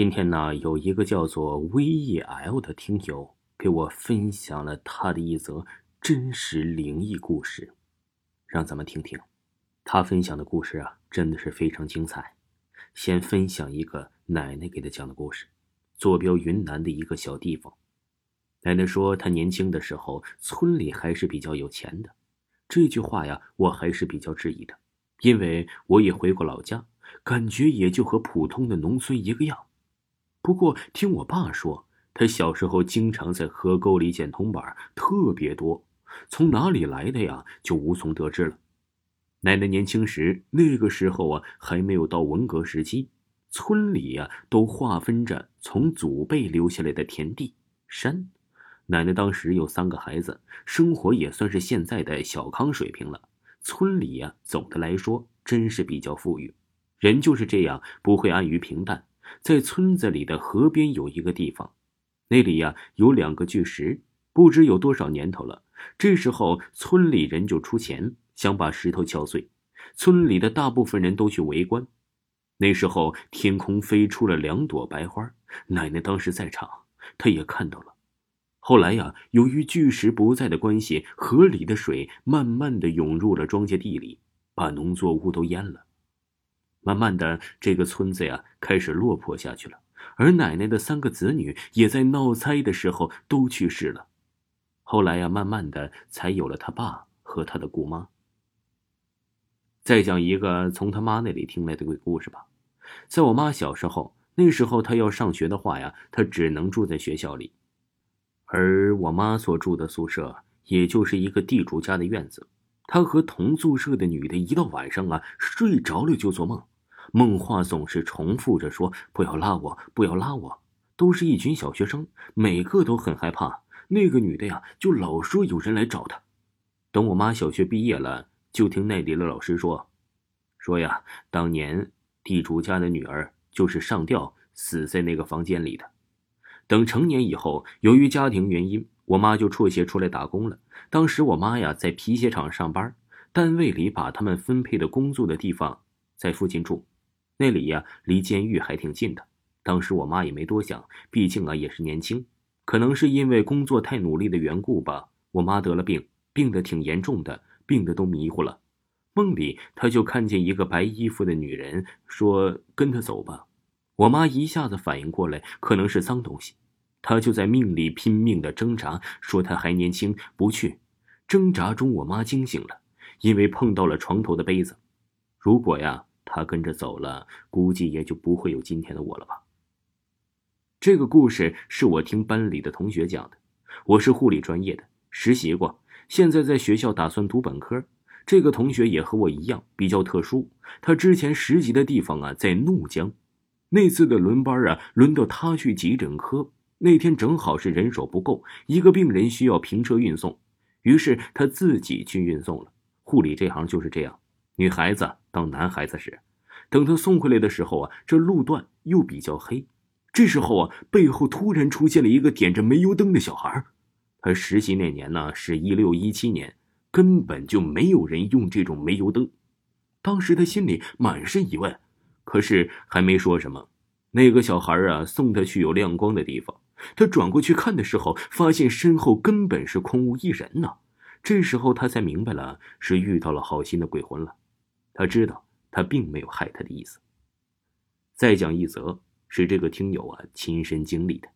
今天呢，有一个叫做 VEL 的听友给我分享了他的一则真实灵异故事，让咱们听听。他分享的故事啊，真的是非常精彩。先分享一个奶奶给他讲的故事。坐标云南的一个小地方，奶奶说她年轻的时候村里还是比较有钱的。这句话呀，我还是比较质疑的，因为我也回过老家，感觉也就和普通的农村一个样。不过听我爸说，他小时候经常在河沟里捡铜板，特别多，从哪里来的呀，就无从得知了。奶奶年轻时，那个时候啊，还没有到文革时期。村里呀，都划分着从祖辈留下来的田地、山。奶奶当时有三个孩子，生活也算是现在的小康水平了。村里呀，总的来说真是比较富裕。人就是这样，不会安于平淡。在村子里的河边有一个地方，那里呀有两个巨石，不知有多少年头了。这时候村里人就出钱，想把石头敲碎。村里的大部分人都去围观。那时候天空飞出了两朵白花，奶奶当时在场，她也看到了。后来呀，由于巨石不在的关系，河里的水慢慢的涌入了庄稼地里，把农作物都淹了。慢慢的，这个村子呀开始落魄下去了。而奶奶的三个子女也在闹灾的时候都去世了。后来呀，慢慢的才有了他爸和他的姑妈。再讲一个从他妈那里听来的鬼故事吧。在我妈小时候，那时候她要上学的话呀，她只能住在学校里，而我妈所住的宿舍，也就是一个地主家的院子。他和同宿舍的女的，一到晚上啊，睡着了就做梦，梦话总是重复着说：“不要拉我，不要拉我。”都是一群小学生，每个都很害怕。那个女的呀，就老说有人来找她。等我妈小学毕业了，就听那里的老师说，说呀，当年。地主家的女儿就是上吊死在那个房间里的。等成年以后，由于家庭原因，我妈就辍学出来打工了。当时我妈呀在皮鞋厂上班，单位里把他们分配的工作的地方在附近住，那里呀离监狱还挺近的。当时我妈也没多想，毕竟啊也是年轻，可能是因为工作太努力的缘故吧。我妈得了病，病得挺严重的，病得都迷糊了。梦里，他就看见一个白衣服的女人，说：“跟他走吧。”我妈一下子反应过来，可能是脏东西，他就在命里拼命的挣扎，说他还年轻，不去。挣扎中，我妈惊醒了，因为碰到了床头的杯子。如果呀，他跟着走了，估计也就不会有今天的我了吧。这个故事是我听班里的同学讲的。我是护理专业的，实习过，现在在学校打算读本科。这个同学也和我一样比较特殊，他之前实习的地方啊在怒江，那次的轮班啊轮到他去急诊科，那天正好是人手不够，一个病人需要平车运送，于是他自己去运送了。护理这行就是这样，女孩子当男孩子使。等他送回来的时候啊，这路段又比较黑，这时候啊背后突然出现了一个点着煤油灯的小孩，他实习那年呢是一六一七年。根本就没有人用这种煤油灯，当时他心里满是疑问，可是还没说什么。那个小孩啊，送他去有亮光的地方。他转过去看的时候，发现身后根本是空无一人呢。这时候他才明白了，是遇到了好心的鬼魂了。他知道他并没有害他的意思。再讲一则，是这个听友啊亲身经历的。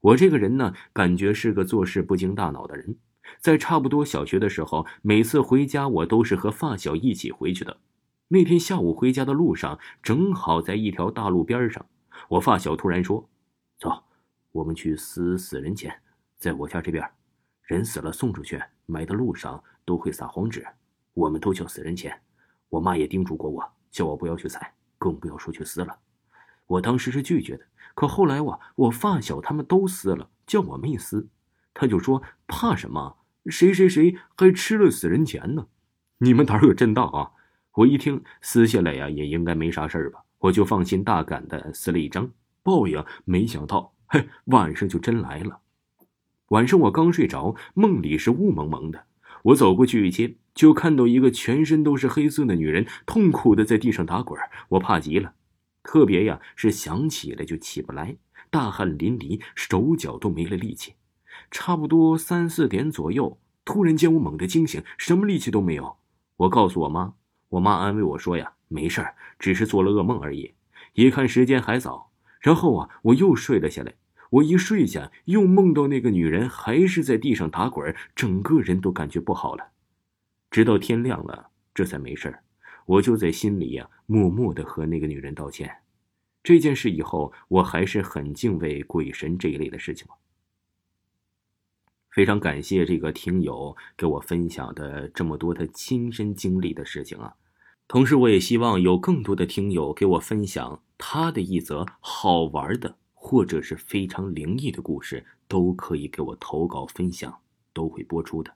我这个人呢，感觉是个做事不经大脑的人。在差不多小学的时候，每次回家我都是和发小一起回去的。那天下午回家的路上，正好在一条大路边上，我发小突然说：“走，我们去撕死人钱，在我家这边，人死了送出去，埋的路上都会撒黄纸，我们都叫死人钱。我妈也叮嘱过我，叫我不要去踩，更不要说去撕了。我当时是拒绝的，可后来我我发小他们都撕了，叫我没撕。”他就说：“怕什么？谁谁谁还吃了死人钱呢？你们胆儿可真大啊！”我一听撕下来呀，也应该没啥事儿吧？我就放心大胆的撕了一张。报应没想到，嘿晚上就真来了。晚上我刚睡着，梦里是雾蒙蒙的。我走过去一接，就看到一个全身都是黑色的女人，痛苦的在地上打滚。我怕极了。特别呀是想起来就起不来，大汗淋漓，手脚都没了力气。差不多三四点左右，突然间我猛地惊醒，什么力气都没有。我告诉我妈，我妈安慰我说呀，没事儿，只是做了噩梦而已。一看时间还早，然后啊，我又睡了下来。我一睡下，又梦到那个女人还是在地上打滚，整个人都感觉不好了。直到天亮了，这才没事我就在心里呀，默默的和那个女人道歉。这件事以后，我还是很敬畏鬼神这一类的事情非常感谢这个听友给我分享的这么多他亲身经历的事情啊！同时，我也希望有更多的听友给我分享他的一则好玩的。或者是非常灵异的故事，都可以给我投稿分享，都会播出的。